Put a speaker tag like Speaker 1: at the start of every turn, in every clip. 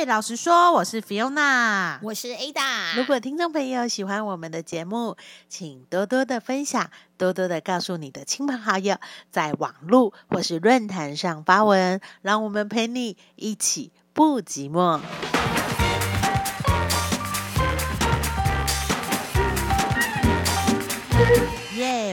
Speaker 1: 嘿，老实说，我是 Fiona，
Speaker 2: 我是 Ada。
Speaker 1: 如果听众朋友喜欢我们的节目，请多多的分享，多多的告诉你的亲朋好友，在网络或是论坛上发文，让我们陪你一起不寂寞。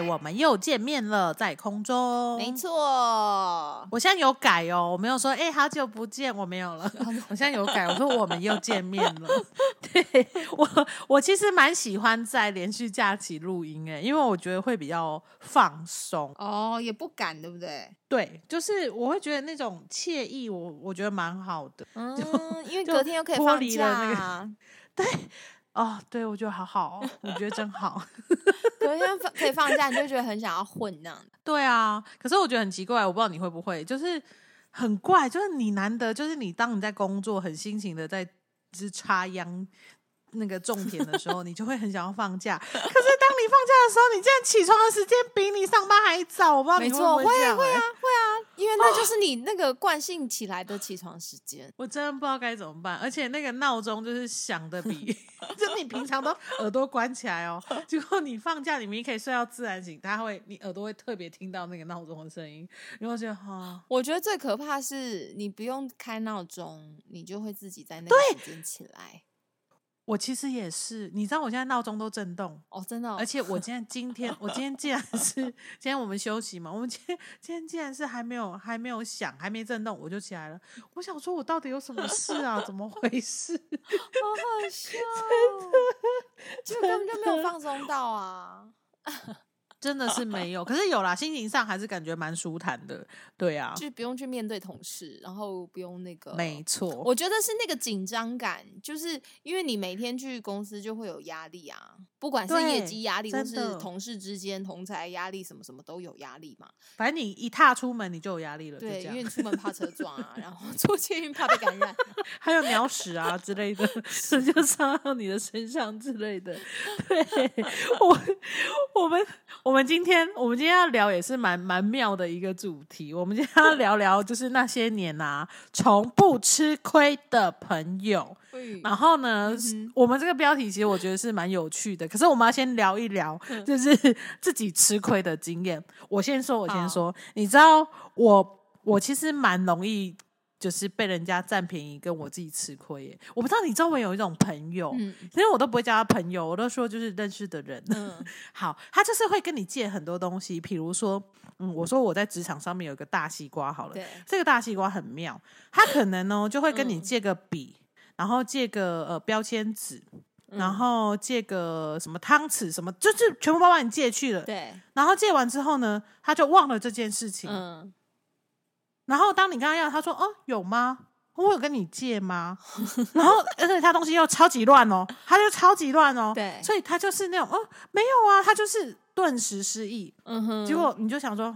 Speaker 1: 耶，我们又见面了，在空中。
Speaker 2: 没错，
Speaker 1: 我现在有改哦，我没有说哎，好久不见，我没有了。我现在有改，我说我们又见面了。对我，我其实蛮喜欢在连续假期录音哎，因为我觉得会比较放松。
Speaker 2: 哦，也不敢，对不对？
Speaker 1: 对，就是我会觉得那种惬意，我我觉得蛮好的。
Speaker 2: 嗯，因为隔天又可以放假。
Speaker 1: 对。哦，对，我觉得好好，我觉得真好。
Speaker 2: 有一天放可以放假，你就觉得很想要混那样。
Speaker 1: 对啊，可是我觉得很奇怪，我不知道你会不会，就是很怪，就是你难得，就是你当你在工作，很辛勤的在是插秧。那个种田的时候，你就会很想要放假。可是当你放假的时候，你竟然起床的时间比你上班还早，我不知道你会不会这样。
Speaker 2: 会啊，会啊，因为那就是你那个惯性起来的起床时间。
Speaker 1: 我真的不知道该怎么办，而且那个闹钟就是响的比，就你平常都耳朵关起来哦，结果你放假，你明明可以睡到自然醒，他会你耳朵会特别听到那个闹钟的声音，然后就哈。
Speaker 2: 我觉得最可怕是你不用开闹钟，你就会自己在那个时间起来。
Speaker 1: 我其实也是，你知道我现在闹钟都震动
Speaker 2: 哦，真的。
Speaker 1: 而且我今天 今天我今天竟然是今天我们休息嘛，我们今天今天竟然是还没有还没有响还没震动，我就起来了。我想说，我到底有什么事啊？怎么回事？
Speaker 2: 好好笑，真的，就根本就没有放松到啊。
Speaker 1: 真的是没有，可是有啦，心情上还是感觉蛮舒坦的，对啊，
Speaker 2: 就不用去面对同事，然后不用那个，
Speaker 1: 没错，
Speaker 2: 我觉得是那个紧张感，就是因为你每天去公司就会有压力啊，不管是业绩压力，或是同事之间同才压力，什么什么都有压力嘛。
Speaker 1: 反正你一踏出门你就有压力了，
Speaker 2: 对，
Speaker 1: 因
Speaker 2: 为出门怕车撞啊，然后 坐捷运怕被感染，
Speaker 1: 还有鸟屎啊之类的，这就伤到你的身上之类的。对我，我们。我们今天，我们今天要聊也是蛮蛮妙的一个主题。我们今天要聊聊，就是那些年啊，从不吃亏的朋友。然后呢，我们这个标题其实我觉得是蛮有趣的。可是我们要先聊一聊，就是自己吃亏的经验。我先说，我先说，你知道，我我其实蛮容易。就是被人家占便宜，跟我自己吃亏耶！我不知道你周围有一种朋友，其实我都不会叫他朋友，我都说就是认识的人。嗯，好，他就是会跟你借很多东西，比如说，嗯，我说我在职场上面有一个大西瓜，好了，这个大西瓜很妙，他可能呢就会跟你借个笔，然后借个呃标签纸，然后借个什么汤匙，什么就是全部都把你借去了。
Speaker 2: 对，
Speaker 1: 然后借完之后呢，他就忘了这件事情。嗯。然后当你跟他要，他说：“哦，有吗？我有跟你借吗？”然后而且他东西又超级乱哦，他就超级乱哦。
Speaker 2: 对，
Speaker 1: 所以他就是那种哦，没有啊，他就是顿时失忆。嗯哼。结果你就想说，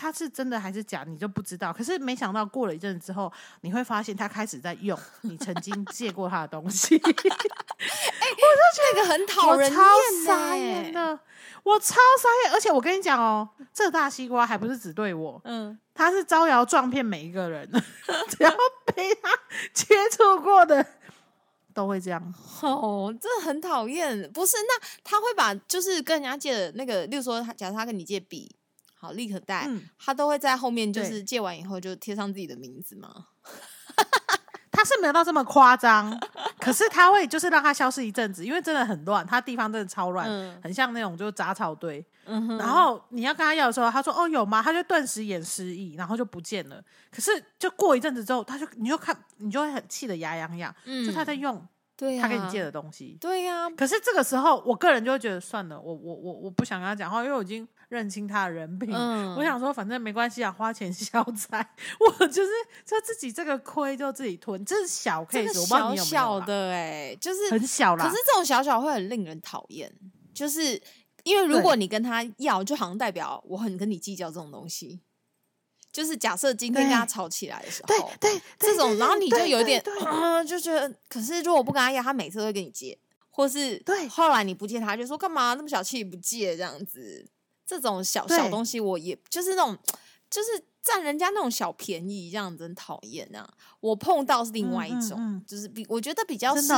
Speaker 1: 他是真的还是假？你就不知道。可是没想到过了一阵子之后，你会发现他开始在用你曾经借过他的东西。哎，我就
Speaker 2: 觉得很讨人
Speaker 1: 厌的。我超傻眼，而且我跟你讲哦，这大西瓜还不是只对我，嗯，他是招摇撞骗每一个人，只要被他接触过的都会这样。
Speaker 2: 哦，这很讨厌。不是，那他会把就是跟人家借的那个，例如说，假如他跟你借笔，好立刻带，他都会在后面就是借完以后就贴上自己的名字吗？
Speaker 1: 他是没有到这么夸张，可是他会就是让他消失一阵子，因为真的很乱，他地方真的超乱，很像那种就是杂草堆。然后你要跟他要的时候，他说：“哦，有吗？”他就顿时演失忆，然后就不见了。可是就过一阵子之后，他就你就看，你就会很气的牙痒痒，就他在用。
Speaker 2: 对
Speaker 1: 他给你借的东西，
Speaker 2: 对呀。
Speaker 1: 可是这个时候，我个人就会觉得算了，我我我我不想跟他讲话，因为我已经认清他的人品。我想说，反正没关系啊，花钱消灾。我就是就自己这个亏就自己吞，这是小 case，
Speaker 2: 小小的哎，就是
Speaker 1: 很小啦。
Speaker 2: 可是这种小小会很令人讨厌，就是因为如果你跟他要，就好像代表我很跟你计较这种东西。就是假设今天跟他吵起来的时候，
Speaker 1: 对对，
Speaker 2: 这种，然后你就有点，就觉得，可是如果不跟他要，他每次都会跟你借，或是
Speaker 1: 对，
Speaker 2: 后来你不借，他就说干嘛那么小气不借这样子，这种小小东西，我也就是那种，就是占人家那种小便宜，这样真讨厌啊！我碰到是另外一种，就是比我觉得比较是。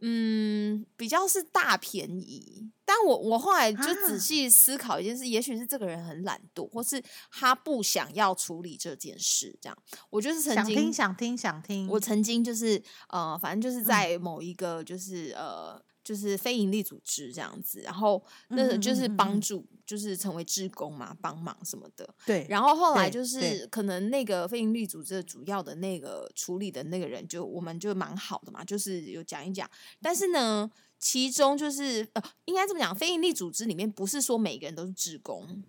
Speaker 2: 嗯，比较是大便宜，但我我后来就仔细思考一件事，也许是这个人很懒惰，或是他不想要处理这件事。这样，我就是曾经
Speaker 1: 想听想听想听，
Speaker 2: 我曾经就是呃，反正就是在某一个就是呃。就是非营利组织这样子，然后那就是帮助，就是成为职工嘛，帮忙什么的。
Speaker 1: 对。
Speaker 2: 然后后来就是可能那个非营利组织的主要的那个处理的那个人，就我们就蛮好的嘛，就是有讲一讲。但是呢，其中就是呃，应该这么讲，非营利组织里面不是说每个人都是职工。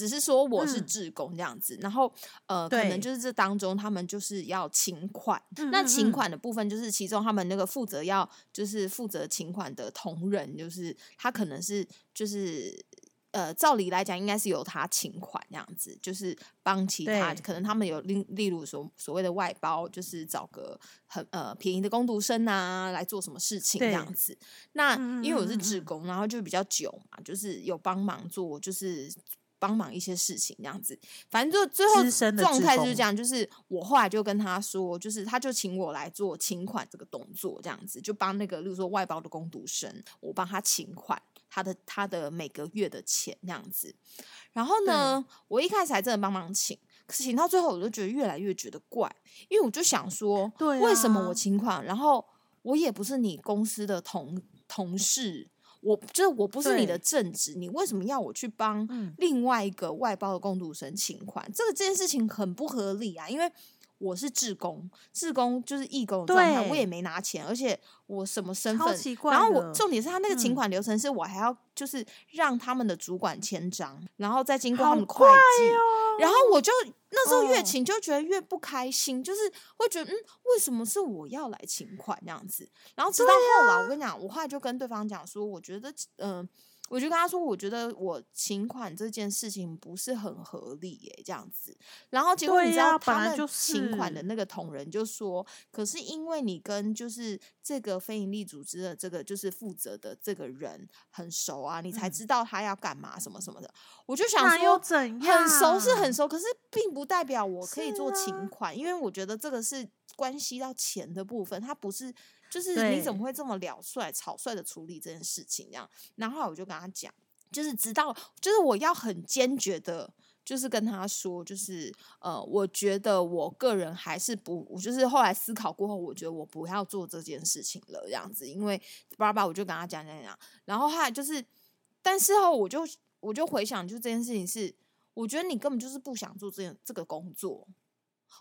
Speaker 2: 只是说我是志工这样子，然后呃，可能就是这当中他们就是要请款，那请款的部分就是其中他们那个负责要就是负责请款的同仁，就是他可能是就是呃，照理来讲应该是由他请款这样子，就是帮其他可能他们有例例如所所谓的外包，就是找个很呃便宜的工读生啊来做什么事情这样子。那因为我是志工，然后就比较久嘛，就是有帮忙做，就是。帮忙一些事情这样子，反正就最后状态就是这样。就是我后来就跟他说，就是他就请我来做请款这个动作，这样子就帮那个，例如说外包的工读生，我帮他请款，他的他的每个月的钱这样子。然后呢，我一开始还真的帮忙请，可是请到最后，我就觉得越来越觉得怪，因为我就想说，为什么我请款，然后我也不是你公司的同同事。我就是我不是你的正职，你为什么要我去帮另外一个外包的工读生请款？这个这件事情很不合理啊！因为我是志工，志工就是义工的状态，我也没拿钱，而且我什么身份？然后我重点是他那个请款流程是我还要就是让他们的主管签章，然后再经过他们会计，然后我就。那时候越请就觉得越不开心，就是会觉得嗯，为什么是我要来请款这样子？然后直到后来，我跟你讲，我后来就跟对方讲说，我觉得嗯。我就跟他说，我觉得我请款这件事情不是很合理耶，这样子。然后结果你知道，他们请款的那个同仁就说，可是因为你跟就是这个非营利组织的这个就是负责的这个人很熟啊，你才知道他要干嘛什么什么的。我就想说，很熟是很熟，可是并不代表我可以做请款，因为我觉得这个是关系到钱的部分，它不是。就是你怎么会这么了率、草率的处理这件事情？这样，然后我就跟他讲，就是直到，就是我要很坚决的，就是跟他说，就是呃，我觉得我个人还是不，我就是后来思考过后，我觉得我不要做这件事情了，这样子，因为爸爸，我就跟他讲讲讲，然后后来就是，但是后我就我就回想，就这件事情是，我觉得你根本就是不想做这件这个工作。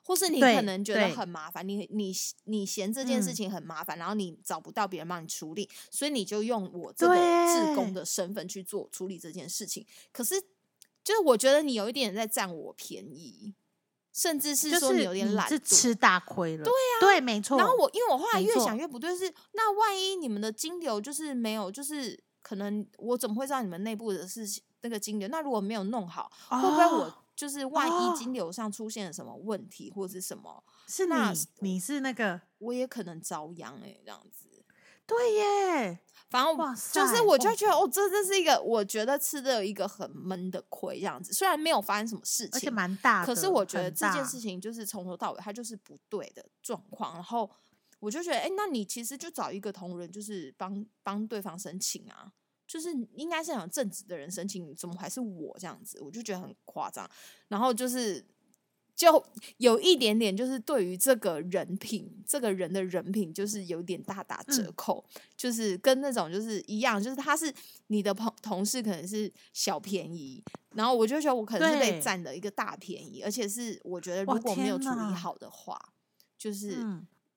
Speaker 2: 或是你可能觉得很麻烦，你你你嫌这件事情很麻烦，然后你找不到别人帮你处理，所以你就用我这个志工的身份去做处理这件事情。可是，就是我觉得你有一点在占我便宜，甚至是说你有点懒，
Speaker 1: 是吃大亏了。对
Speaker 2: 呀，
Speaker 1: 对，没错。
Speaker 2: 然后我因为我后来越想越不对，是那万一你们的金流就是没有，就是可能我怎么会知道你们内部的事情那个金流？那如果没有弄好，会不会我？就是万一金流上出现了什么问题或者是什么，
Speaker 1: 是你你是那个，
Speaker 2: 我也可能遭殃哎，这样子。
Speaker 1: 对耶，
Speaker 2: 反正哇塞就是我就觉得哦，这这是一个我觉得吃的一个很闷的亏，这样子。虽然没有发生什么事情，而
Speaker 1: 且蛮大，
Speaker 2: 可是我觉得这件事情就是从头到尾它就是不对的状况。然后我就觉得，哎，那你其实就找一个同仁，就是帮帮对方申请啊。就是应该是很正直的人申请，怎么还是我这样子？我就觉得很夸张。然后就是就有一点点，就是对于这个人品，这个人的人品，就是有点大打折扣。就是跟那种就是一样，就是他是你的朋同事，可能是小便宜，然后我就觉得我可能是被占了一个大便宜，而且是我觉得如果没有处理好的话，就是。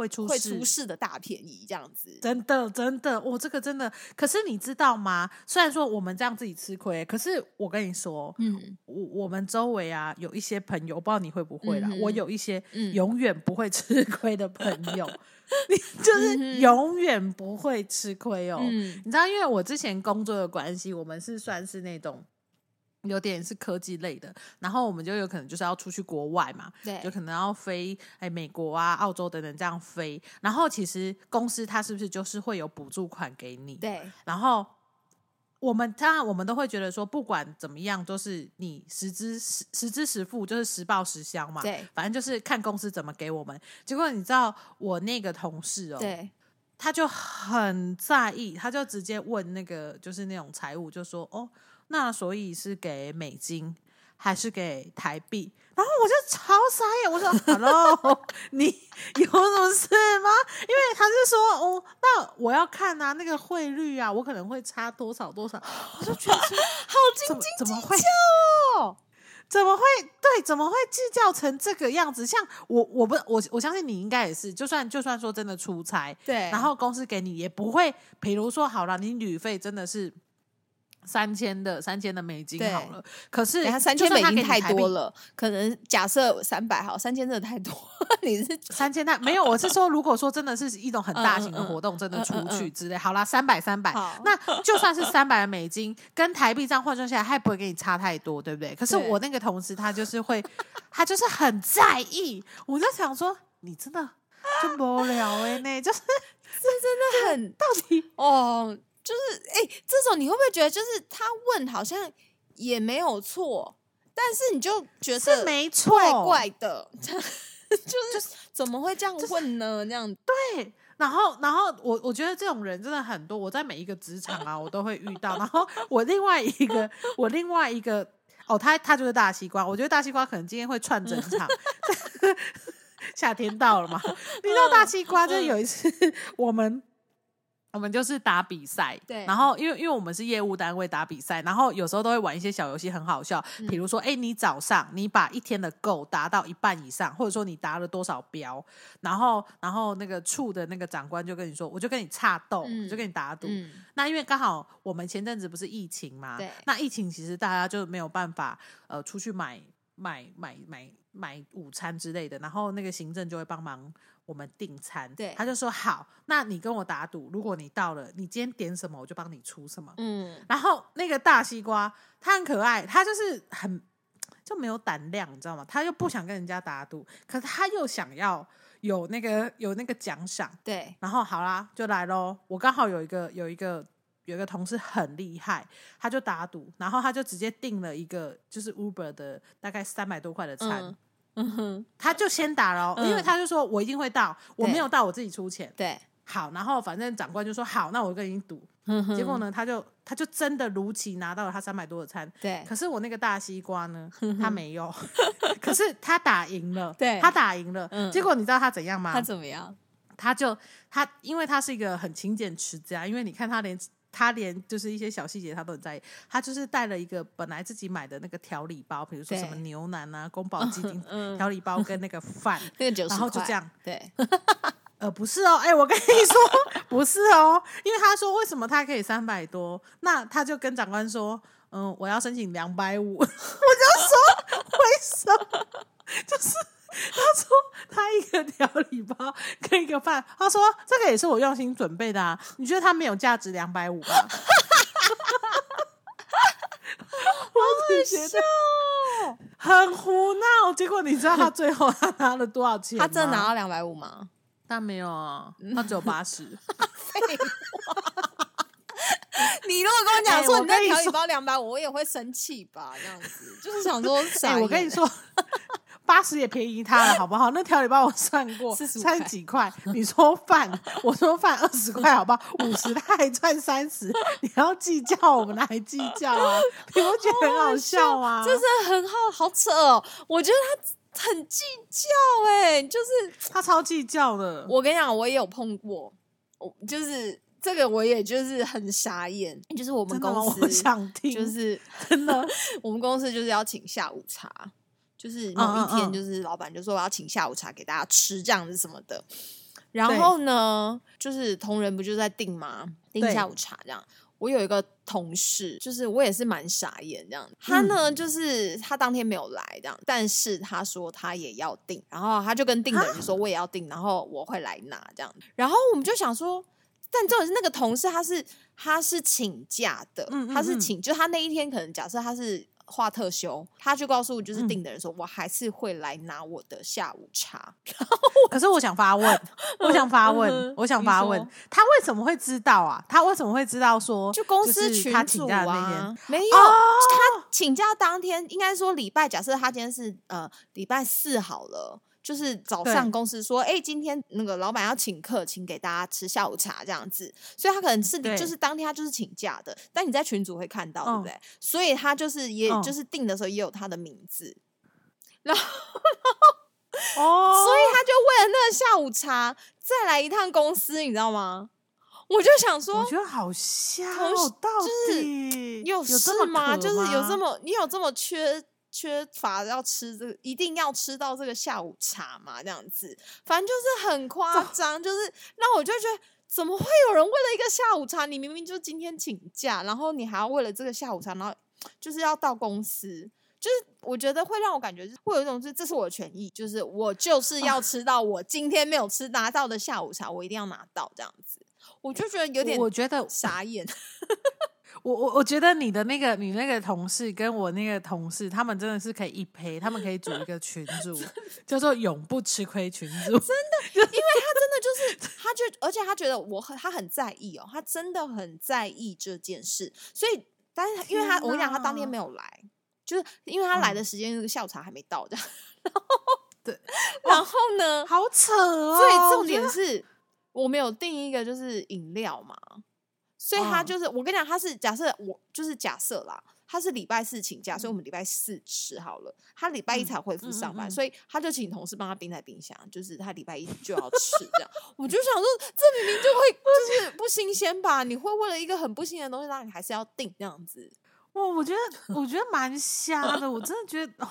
Speaker 1: 会出
Speaker 2: 会出事的大便宜这样子，
Speaker 1: 真的真的，我这个真的。可是你知道吗？虽然说我们这样自己吃亏，可是我跟你说，嗯，我我们周围啊有一些朋友，我不知道你会不会啦。我有一些永远不会吃亏的朋友，你就是永远不会吃亏哦。你知道，因为我之前工作的关系，我们是算是那种。有点是科技类的，然后我们就有可能就是要出去国外嘛，
Speaker 2: 对，
Speaker 1: 就可能要飞哎美国啊、澳洲等等这样飞，然后其实公司它是不是就是会有补助款给你？
Speaker 2: 对，
Speaker 1: 然后我们当然我们都会觉得说，不管怎么样，都是你实支实实支实付，就是实报实销嘛。
Speaker 2: 对，
Speaker 1: 反正就是看公司怎么给我们。结果你知道我那个同事哦，
Speaker 2: 对，
Speaker 1: 他就很在意，他就直接问那个就是那种财务，就说哦，那所以是给美金还是给台币？然后我就超傻眼，我说 “hello，你有什么事吗？”因为他是说哦，那我要看啊，那个汇率啊，我可能会差多少多少，我就觉得
Speaker 2: 好
Speaker 1: 怎么
Speaker 2: 斤斤计较哦。
Speaker 1: 怎么会对？怎么会计较成这个样子？像我，我不，我我相信你应该也是。就算就算说真的出差，
Speaker 2: 对，
Speaker 1: 然后公司给你也不会，比如说好了，你旅费真的是三千的三千的美金好了，可是
Speaker 2: 三千美金太多了，可能假设三百好，三千真的太多。你是
Speaker 1: 三千太没有，我是说，如果说真的是一种很大型的活动，真的出去之类，好啦，三百三百，那就算是三百的美金，跟台币这样换算下来，他也不会给你差太多，对不对？可是我那个同事他就是会，他就是很在意，我就想说，你真的就无聊哎呢，就是
Speaker 2: 真的很
Speaker 1: 到底
Speaker 2: 哦，就是哎、这种你会不会觉得，就是他问好像也没有错，但是你就觉
Speaker 1: 是
Speaker 2: 得
Speaker 1: 没错，
Speaker 2: 怪怪的，就是怎么会这样问呢？这样
Speaker 1: 对，然后，然后我我觉得这种人真的很多，我在每一个职场啊，我都会遇到。然后我另外一个，我另外一个，哦，他他就是大西瓜，我觉得大西瓜可能今天会串整场。夏天到了嘛，你知道大西瓜就是有一次我们。我们就是打比赛，
Speaker 2: 对
Speaker 1: 然后因为因为我们是业务单位打比赛，然后有时候都会玩一些小游戏，很好笑。比如说，哎、你早上你把一天的够达到一半以上，或者说你达了多少标，然后然后那个处的那个长官就跟你说，我就跟你差斗，就跟你打赌。
Speaker 2: 嗯，
Speaker 1: 那因为刚好我们前阵子不是疫情嘛，
Speaker 2: 对
Speaker 1: 那疫情其实大家就没有办法呃出去买买买买买午餐之类的，然后那个行政就会帮忙我们订餐，
Speaker 2: 对
Speaker 1: 他就说好，那你跟我打赌，如果你到了，你今天点什么，我就帮你出什么。
Speaker 2: 嗯，
Speaker 1: 然后那个大西瓜，他很可爱，他就是很就没有胆量，你知道吗？他又不想跟人家打赌，可是他又想要有那个有那个奖赏。
Speaker 2: 对，
Speaker 1: 然后好啦，就来喽。我刚好有一个有一个有一个同事很厉害，他就打赌，然后他就直接订了一个就是 Uber 的大概三百多块的餐，
Speaker 2: 嗯嗯哼，
Speaker 1: 他就先打了哦、因为
Speaker 2: 嗯
Speaker 1: 他就说我一定会到，我没有到我自己出钱。
Speaker 2: 对，
Speaker 1: 好，然后反正长官就说好，那我跟你赌。结果呢，他就他就真的如期拿到了他三百多的餐。
Speaker 2: 对，
Speaker 1: 可是我那个大西瓜呢，他没有，可是他打赢了，
Speaker 2: 对
Speaker 1: 他打赢了。
Speaker 2: 嗯
Speaker 1: 结果你知道他怎样吗？
Speaker 2: 他怎么样？
Speaker 1: 他就他，因为他是一个很勤俭持家，因为你看他连他连就是一些小细节他都很在意，他就是带了一个本来自己买的那个调理包，比如说什么牛腩啊、宫保鸡丁
Speaker 2: 嗯。
Speaker 1: 调理包跟那个饭，
Speaker 2: 那个
Speaker 1: 然后就这样，
Speaker 2: 对，
Speaker 1: 呃，不是哦，哎、我跟你说不是哦，因为他说为什么他可以三百多，那他就跟长官说，嗯，我要申请两百五，我就说为什么？就是 他说他一个调理包跟一个饭，他说这个也是我用心准备的啊，你觉得它没有价值两百五吗？我只觉得
Speaker 2: 哦，
Speaker 1: 很胡闹，结果你知道他最后他拿了多少钱？
Speaker 2: 他真的拿到两百五吗？
Speaker 1: 他没有啊，他只有八十。
Speaker 2: 你如果跟我讲
Speaker 1: 哎
Speaker 2: 说你那调理包两百五，我也会生气吧？这样子就是想说，
Speaker 1: 哎、我跟你，说，八十也便宜他了，好不好？那调理包我算过
Speaker 2: ，45
Speaker 1: 才几块。你说饭，我说饭二十块，好不好？五十他还赚三十，你要计较，我们哪还计较啊？你不觉得很好笑吗？
Speaker 2: 这真的很好，好扯哦！我觉得他很计较，哎，就是
Speaker 1: 他超计较的。
Speaker 2: 我跟你讲，我也有碰过，我就是这个，我也就是很傻眼，就是我们公司
Speaker 1: 我想听，
Speaker 2: 就是
Speaker 1: 真的。
Speaker 2: 我们公司就是要请下午茶，就是
Speaker 1: 嗯
Speaker 2: 某一天，就是老板就说我要请下午茶给大家吃，这样子什么的。然后呢，就是同仁不就在订吗？订下午茶这样。我有一个同事，就是我也是蛮傻眼这样。他呢，
Speaker 1: 嗯
Speaker 2: 就是他当天没有来这样，但是他说他也要订，然后他就跟订的人说我也要订，然后我会来拿这样。然后我们就想说，但重点是那个同事他是他是请假的，
Speaker 1: 嗯嗯嗯
Speaker 2: 他是请，就他那一天可能假设他是画特休，他就告诉就是订的人说，我还是会来拿我的下午茶。
Speaker 1: 可是我想发问，我想发问，
Speaker 2: 嗯
Speaker 1: 我想
Speaker 2: 你
Speaker 1: 发问，他为什么会知道啊？他为什么会知道说，
Speaker 2: 就公司群主
Speaker 1: 他请假那
Speaker 2: 啊
Speaker 1: 天，，
Speaker 2: 没有、
Speaker 1: 哦
Speaker 2: 他请假当天，应该说礼拜，假设他今天是呃礼拜四好了。就是早上公司说，哎、今天那个老板要请客，请给大家吃下午茶。这样子，所以他可能是
Speaker 1: 对
Speaker 2: 就是当天他就是请假的，但你在群组会看到，对不
Speaker 1: 嗯
Speaker 2: 对？所以他就是也、
Speaker 1: 嗯
Speaker 2: 就是定的时候也有他的名字，然后
Speaker 1: 哦，
Speaker 2: 所以他就为了那个下午茶再来一趟公司，你知道吗？我就想说
Speaker 1: 我，觉得好瞎
Speaker 2: 同
Speaker 1: 哦，到
Speaker 2: 就是
Speaker 1: 底
Speaker 2: 有
Speaker 1: 有这么
Speaker 2: 事吗？就是有这么你有这么缺缺乏要吃这个，一定要吃到这个下午茶嘛？这样子，反正就是很夸张，就是让我就觉得。怎么会有人为了一个下午茶？你明明就今天请假，然后你还要为了这个下午茶，然后就是要到公司，就是我觉得会让我感觉，就是会有一种是这是我的权益，就是我就是要吃到我今天没有吃拿到的下午茶，我一定要拿到这样子，我就觉得有点
Speaker 1: 我觉得
Speaker 2: 傻眼。
Speaker 1: 我我我觉得你的那个你那个同事跟我那个同事，他们真的是可以一陪，他们可以组一个群组，叫做“永不吃亏群组”。
Speaker 2: 真的因为他真的就是，他就而且他觉得我很他很在意哦，他真的很在意这件事，所以但是因为他我跟你讲，他当天
Speaker 1: 哪
Speaker 2: 没有来，就是因为他来
Speaker 1: 嗯
Speaker 2: 的时间那个下午茶还没到这样，
Speaker 1: 对，
Speaker 2: 然后呢，
Speaker 1: 好扯哦！
Speaker 2: 所以重点是我们有订一个就是饮料嘛，所以他
Speaker 1: 嗯
Speaker 2: 就是、我跟你讲，他是假设我就是假设啦，他是礼拜四请假，所以我们礼拜四吃好了，他礼拜一
Speaker 1: 嗯
Speaker 2: 才恢复
Speaker 1: 嗯
Speaker 2: 上班，所以他就请同事帮他冰在冰箱，就是他礼拜一就要吃这样。我就想说，这明明就会就是不新鲜吧？你会为了一个很不新鲜的东西，那你还是要订这样子？
Speaker 1: 哇，我觉得我觉得蛮瞎的，我真的觉得哦，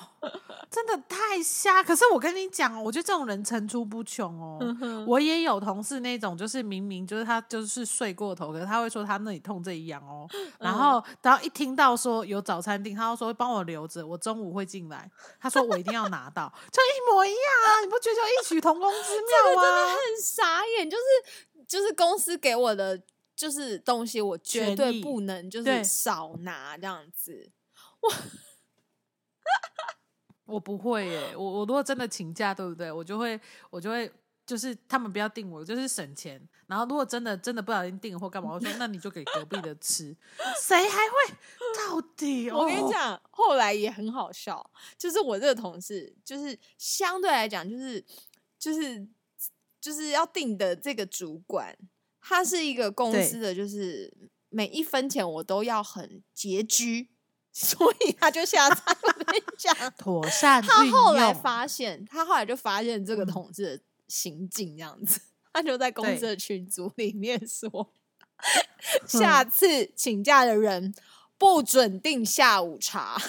Speaker 1: 真的太瞎。可是我跟你讲，我觉得这种人层出不穷哦。
Speaker 2: 嗯
Speaker 1: 我也有同事那种，就是明明就是他就是睡过头，可是他会说他那里痛这一样哦。然后然后一听到说有早餐订，他就说帮我留着，我中午会进来。他说我一定要拿到，就一模一样啊！你不觉得就异曲同工之 妙吗？
Speaker 2: 很傻眼，就是就是公司给我的就是东西，我绝对不能就是少拿这样子。
Speaker 1: 我不会耶，我我如果真的请假，对不对？我就会我就会就是他们不要定我，就是省钱。然后如果真的真的不小心订了或干嘛，我说那你就给隔壁的吃，谁还会？到底
Speaker 2: 我跟你
Speaker 1: 哦
Speaker 2: 讲，后来也很好笑，就是我这个同事，就是相对来讲，就是就是就是要定的这个主管，他是一个公司的，就是每一分钱我都要很拮据，所以他就下菜。我跟你讲，
Speaker 1: 妥善
Speaker 2: 他后来发现，他后来就发现这个
Speaker 1: 嗯
Speaker 2: 同志的行径这样子，他就在公司的群组里面说，下次请假的人不准订下午茶。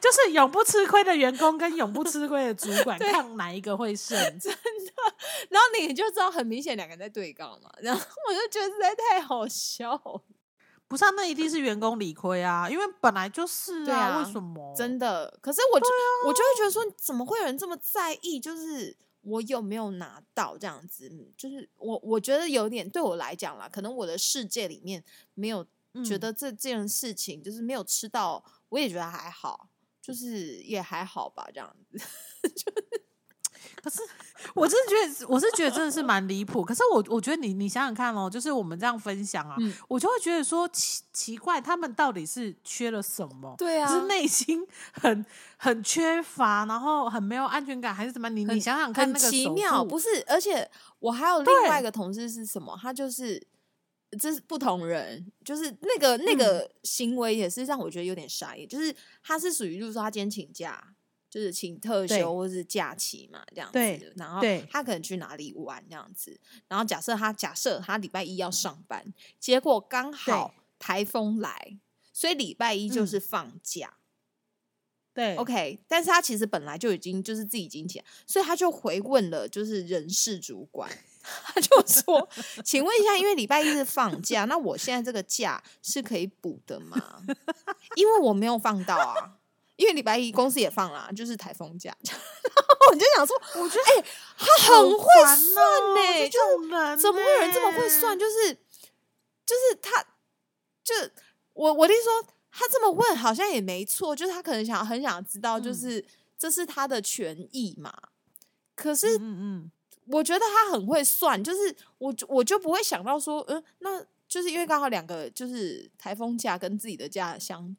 Speaker 1: 就是永不吃亏的员工跟永不吃亏的主管，看哪一个会胜。
Speaker 2: 真的然后你就知道，很明显两个人在对杠嘛。然后我就觉得实在太好笑了，
Speaker 1: 不是、啊，那一定是员工理亏啊，因为本来就是
Speaker 2: 对啊
Speaker 1: 为什么？
Speaker 2: 真的。可是我就、我就会觉得说，怎么会有人这么在意？就是我有没有拿到这样子？嗯就是我我觉得有点对我来讲啦，可能我的世界里面没有觉
Speaker 1: 嗯
Speaker 2: 得这件事情就是没有吃到，我也觉得还好，就是也还好吧，这样子。
Speaker 1: 就可是我真的觉得，我是觉得真的是蛮离谱。可是我我觉得你你想想看哦，就是我们这样分享啊，
Speaker 2: 嗯
Speaker 1: 我就会觉得说奇奇怪，他们到底是缺了什么？
Speaker 2: 对啊
Speaker 1: 是内心很很缺乏，然后很没有安全感，还是怎么？你你想想看，那个
Speaker 2: 奇妙，不是？而且我还有另外一个同事是什么？他就是这是不同人，就是那个那
Speaker 1: 嗯
Speaker 2: 个行为也是让我觉得有点傻眼。就是他是属于，就是说他今天请假，就是请特休或是假期嘛，这样子。然后他可能去哪里玩这样子。然后假设他假设他礼拜一要上班，结果刚好台风来，所以礼拜一就
Speaker 1: 嗯
Speaker 2: 是放假。
Speaker 1: 对
Speaker 2: OK，但是他其实本来就已经就是自己已经钱，所以他就回问了就是人事主管，他就说：“请问一下，因为礼拜一是放假，那我现在这个假是可以补的吗？因为我没有放到啊，因为礼拜一公司也放啦，就是台风假。我就想说，
Speaker 1: 我觉得、哎
Speaker 2: 他很会算呢、
Speaker 1: 哦、
Speaker 2: 就
Speaker 1: 这种人
Speaker 2: 怎么会有人这么会算？就是就是他，就我我弟说他这么问好像也没错，就是他可能想很想知道，就
Speaker 1: 嗯
Speaker 2: 是、这是他的权益嘛。可是
Speaker 1: 嗯嗯，
Speaker 2: 我觉得他很会算，就是我我就不会想到说，嗯、那就是因为刚好两个就是台风假跟自己的假相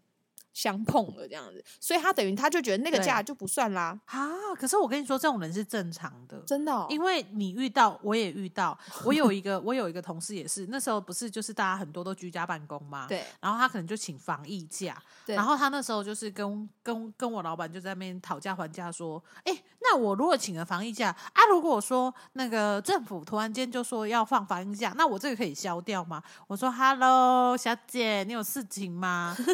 Speaker 2: 相碰了这样子，所以他等于他就觉得那个
Speaker 1: 对
Speaker 2: 假就不算啦，
Speaker 1: 啊，可是我跟你说，这种人是正常的。
Speaker 2: 真的、哦，
Speaker 1: 因为你遇到，我也遇到，我有一个，我有一个同事也是，那时候不是就是大家很多都居家办公嘛，，
Speaker 2: 对
Speaker 1: 然后他可能就请防疫假，
Speaker 2: 对，
Speaker 1: 然后他那时候就是跟跟跟我老板就在那边讨价还价，说，哎，那我如果请了防疫假啊，如果说那个政府突然间就说要放防疫假，那我这个可以消掉吗？我说，Hello，小姐，你有事情吗？就是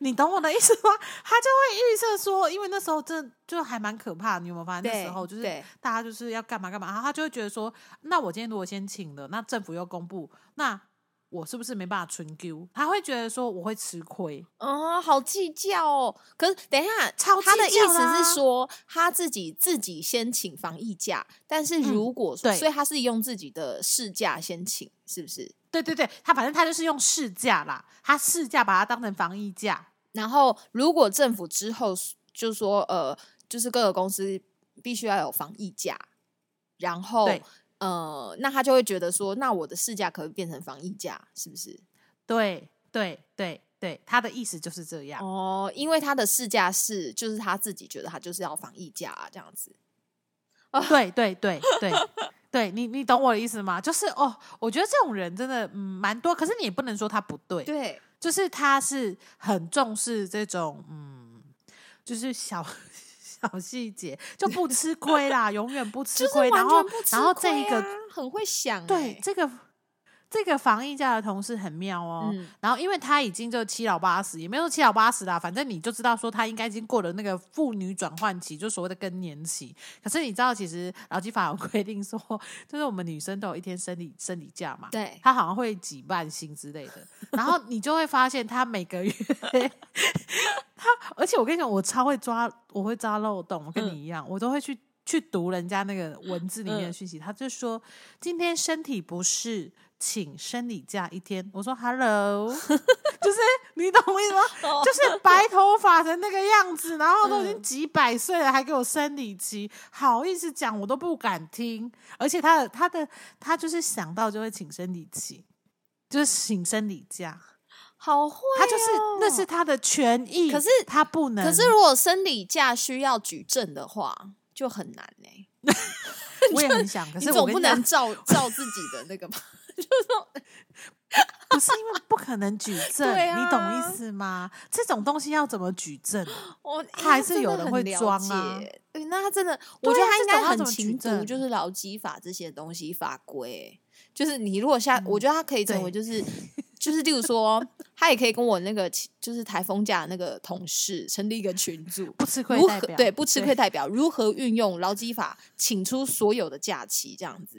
Speaker 1: 你懂我的意思吗？他就会预测说，因为那时候真的就还蛮可怕的，你有没有发现？那时候就是大家就是要干嘛干嘛，然后他就会觉得说，那我今天如果先请了，那政府又公布，那我是不是没办法存 Q？他会觉得说我会吃亏。
Speaker 2: 哦，好计较哦。可是等一下，
Speaker 1: 超
Speaker 2: 他的意思是说他自己自己先请防疫假，但是如果所以他是用自己的事假先请，是不是？
Speaker 1: 对对对，他反正他就是用市价啦，他市价把它当成防疫价。
Speaker 2: 然后如果政府之后就说，呃，就是各个公司必须要有防疫价，然后呃，那他就会觉得说，那我的事假可可以变成防疫价，是不是？
Speaker 1: 对对对对，他的意思就是这样。
Speaker 2: 哦，因为他的事假是，就是他自己觉得他就是要防疫价、啊、这样子。
Speaker 1: 对对对对对，你你懂我的意思吗？就是哦，我觉得这种人真的嗯蛮多，可是你也不能说他不对，
Speaker 2: 对，
Speaker 1: 就是他是很重视这种嗯，就是小。小细节就不吃亏啦，永远不吃
Speaker 2: 就是
Speaker 1: 亏。然
Speaker 2: 完
Speaker 1: 后然后这一个
Speaker 2: 很会想、欸，
Speaker 1: 对这个这个防疫假的同事很妙哦。
Speaker 2: 嗯
Speaker 1: 然后因为他已经就七老八十，也没有七老八十啦，反正你就知道说他应该已经过了那个妇女转换期，就所谓的更年期。可是你知道，其实劳基法有规定说，就是我们女生都有一天生理生理假嘛。
Speaker 2: 对
Speaker 1: 他好像会几万薪之类的，然后你就会发现他每个月，他而且我跟你讲，我超会抓，我会抓漏洞，我跟你一样，我都会去去读人家那个文字里面的
Speaker 2: 嗯
Speaker 1: 讯息，他就说今天身体不适，请生理假一天。我说 Hello，就是你懂我意思吗？
Speaker 2: 哦
Speaker 1: 就是白头发成那个样子，然后都已经
Speaker 2: 嗯
Speaker 1: 几百岁了，还给我生理期，好意思讲我都不敢听。而且他的他的他就是想到就会请生理期，就是请生理假，
Speaker 2: 好会、
Speaker 1: 他就是那是
Speaker 2: 哦
Speaker 1: 他的权益，
Speaker 2: 可是
Speaker 1: 他不能。
Speaker 2: 可是如果生理假需要举证的话，就很难呢、
Speaker 1: 我也很想，可是我
Speaker 2: 总不能，照照自己的那个吧？就是说
Speaker 1: 不是因为不可能举 证，
Speaker 2: 对
Speaker 1: 你懂
Speaker 2: 啊
Speaker 1: 意思吗？这种东西要怎么举证啊？
Speaker 2: 我
Speaker 1: 他还是有人会装啊
Speaker 2: 那他真的，我觉得他应该很勤读，就是劳基法这些东西法规欸。就是你如果下，
Speaker 1: 嗯
Speaker 2: 我觉得他可以成为就是就是，例如说，他也可以跟我那个就是台风假那个同事成立一个群组，
Speaker 1: 不吃亏
Speaker 2: 如
Speaker 1: 代表
Speaker 2: 何对不吃亏代表如何运用劳基法请出所有的假期这样子。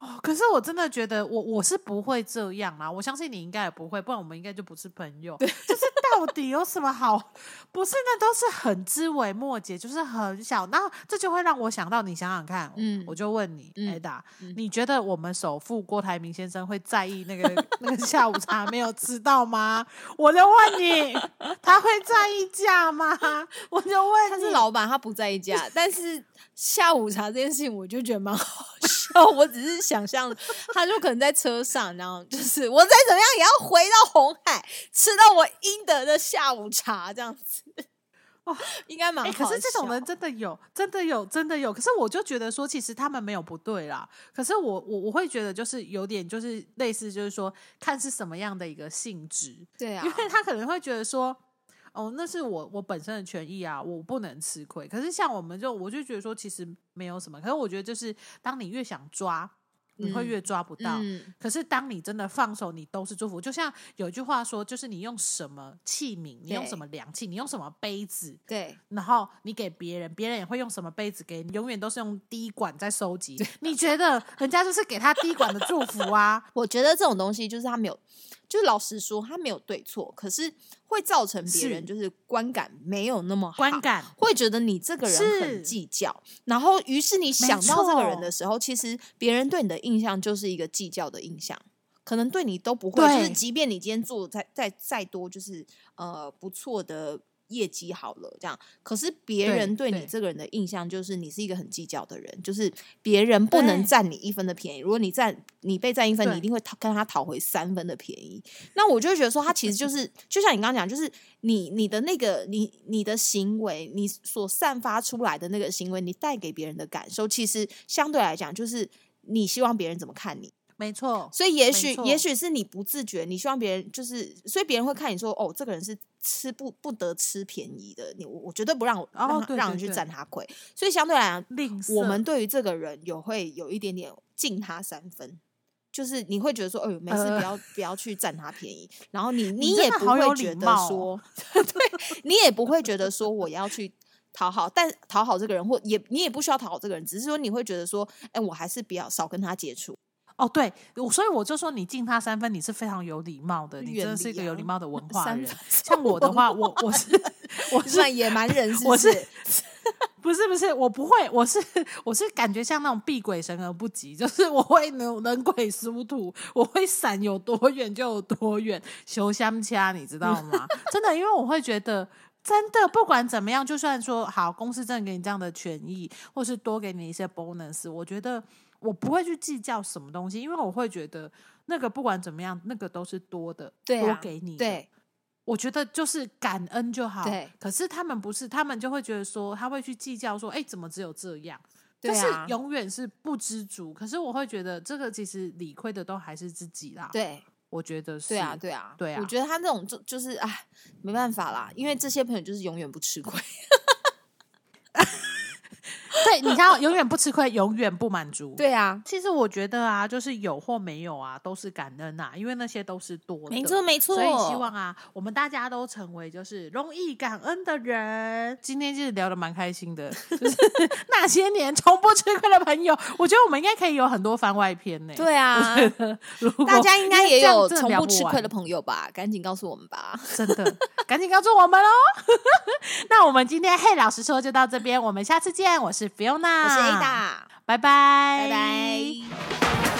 Speaker 1: 哦，可是我真的觉得我我是不会这样啦，我相信你应该也不会，不然我们应该就不是朋友。就是到底有什么好？不是，那都是很枝微末节，就是很小，然后这就会让我想到，你想想看，
Speaker 2: 嗯
Speaker 1: 我就问你，
Speaker 2: 嗯
Speaker 1: 艾达，
Speaker 2: 嗯
Speaker 1: 你觉得我们首富郭台铭先生会在意那个那个下午茶没有吃到吗？我就问你，他会在意价吗？我就问你，
Speaker 2: 他是老板，他不在意价，但是下午茶这件事情，我就觉得蛮好笑。我只是想象，他就可能在车上，然后就是我再怎么样也要回到红海，吃到我应得的下午茶，这样子。
Speaker 1: 哦
Speaker 2: 应该蛮
Speaker 1: 哎、
Speaker 2: 好笑。
Speaker 1: 可是这种人真的有，真的有，真的有。可是我就觉得说，其实他们没有不对啦。可是我我我会觉得，就是有点就是类似，就是说看是什么样的一个性质，
Speaker 2: 对啊
Speaker 1: 因，为他可能会觉得说。哦，那是我我本身的权益啊，我不能吃亏。可是像我们就我就觉得说，其实没有什么。可是我觉得就是，当你越想抓，你会
Speaker 2: 嗯
Speaker 1: 越抓不到。
Speaker 2: 嗯，
Speaker 1: 可是当你真的放手，你都是祝福。就像有一句话说，就是你用什么器皿，你用什么量器，你用什么杯子，
Speaker 2: 对，
Speaker 1: 然后你给别人，别人也会用什么杯子给你，永远都是用滴管在收集。你觉得人家就是给他滴管的祝福啊？
Speaker 2: 我觉得这种东西就是他没有，就老实说，他没有对错，可是会造成别人就是观感没有那么好。
Speaker 1: 观感
Speaker 2: 会觉得你这个人很计较，然后于是你想到这个人的时候，其实别人对你的印象就是一个计较的印象。可能对你都不会，就是即便你今天做再再再多，就是呃不错的业绩好了，这样，可是别人对你这个人的印象就是你是一个很计较的人，就是别人不能占你一分的便宜，如果你占你被占一分，你一定会讨跟他讨回三分的便宜。那我就会觉得说，他其实就 是就像你刚刚讲，就是你你的那个你你的行为，你所散发出来的那个行为，你带给别人的感受，其实相对来讲，就是你希望别人怎么看你。
Speaker 1: 没错，
Speaker 2: 所以也许也许是你不自觉，你希望别人就是，所以别人会看你说，哦，这个人是吃不不得吃便宜的，你我我绝对不让我让他让人去占他亏。所以相对来讲，我们对于这个人有会有一点点敬他三分。就是你会觉得说，哎呦，没事，
Speaker 1: 呃
Speaker 2: 不要不要去占他便宜。然后你
Speaker 1: 你
Speaker 2: 也不会觉得说，对你也不会觉得说我要去讨好，但讨好这个人，或也你也不需要讨好这个人，只是说你会觉得说，哎，我还是比较少跟他接触。
Speaker 1: 哦，对，所以我就说你敬他三分，你是非常有礼貌的，你真的是一个有礼貌的文化人。像我的话，我我是我是
Speaker 2: 算野蛮人是不
Speaker 1: 我是
Speaker 2: 是
Speaker 1: 不是不是，我不会，我是我是感觉像那种避鬼神而不及，就是我会能人鬼殊途，我会闪有多远就有多远，修相掐，你知道吗？真的，因为我会觉得。真的，不管怎么样，就算说好，公司真的给你这样的权益，或是多给你一些 bonus，我觉得我不会去计较什么东西，因为我会觉得那个不管怎么样，那个都是多的，多
Speaker 2: 对啊
Speaker 1: 给你的。
Speaker 2: 对
Speaker 1: 我觉得就是感恩就好。
Speaker 2: 对，
Speaker 1: 可是他们不是，他们就会觉得说，他会去计较说，哎，怎么只有这样？就是永远是不知足。可是我会觉得，这个其实理亏的都还是自己啦。，
Speaker 2: 对
Speaker 1: 我觉得是。
Speaker 2: 对啊对啊
Speaker 1: 对啊
Speaker 2: 我觉得他那种就就是哎，没办法啦，因为这些朋友就是永远不吃亏。
Speaker 1: 对，你看，永远不吃亏，永远不满足。
Speaker 2: 对啊，
Speaker 1: 其实我觉得啊，就是有或没有啊，都是感恩啊，因为那些都是多的。
Speaker 2: 没错没错。
Speaker 1: 所以希望啊，我们大家都成为就是容易感恩的人。今天就是聊的蛮开心的，就是那些年从不吃亏的朋友，我觉得我们应该可以有很多番外篇呢。
Speaker 2: 对啊，
Speaker 1: 如果
Speaker 2: 大家应该也有从
Speaker 1: 不
Speaker 2: 吃亏的朋友吧？赶紧告诉我们吧。
Speaker 1: 真的，赶紧告诉我们哦。那我们今天嘿老师说就到这边，我们下次见。我是
Speaker 2: 我是 Ada，
Speaker 1: 拜拜，
Speaker 2: 拜拜。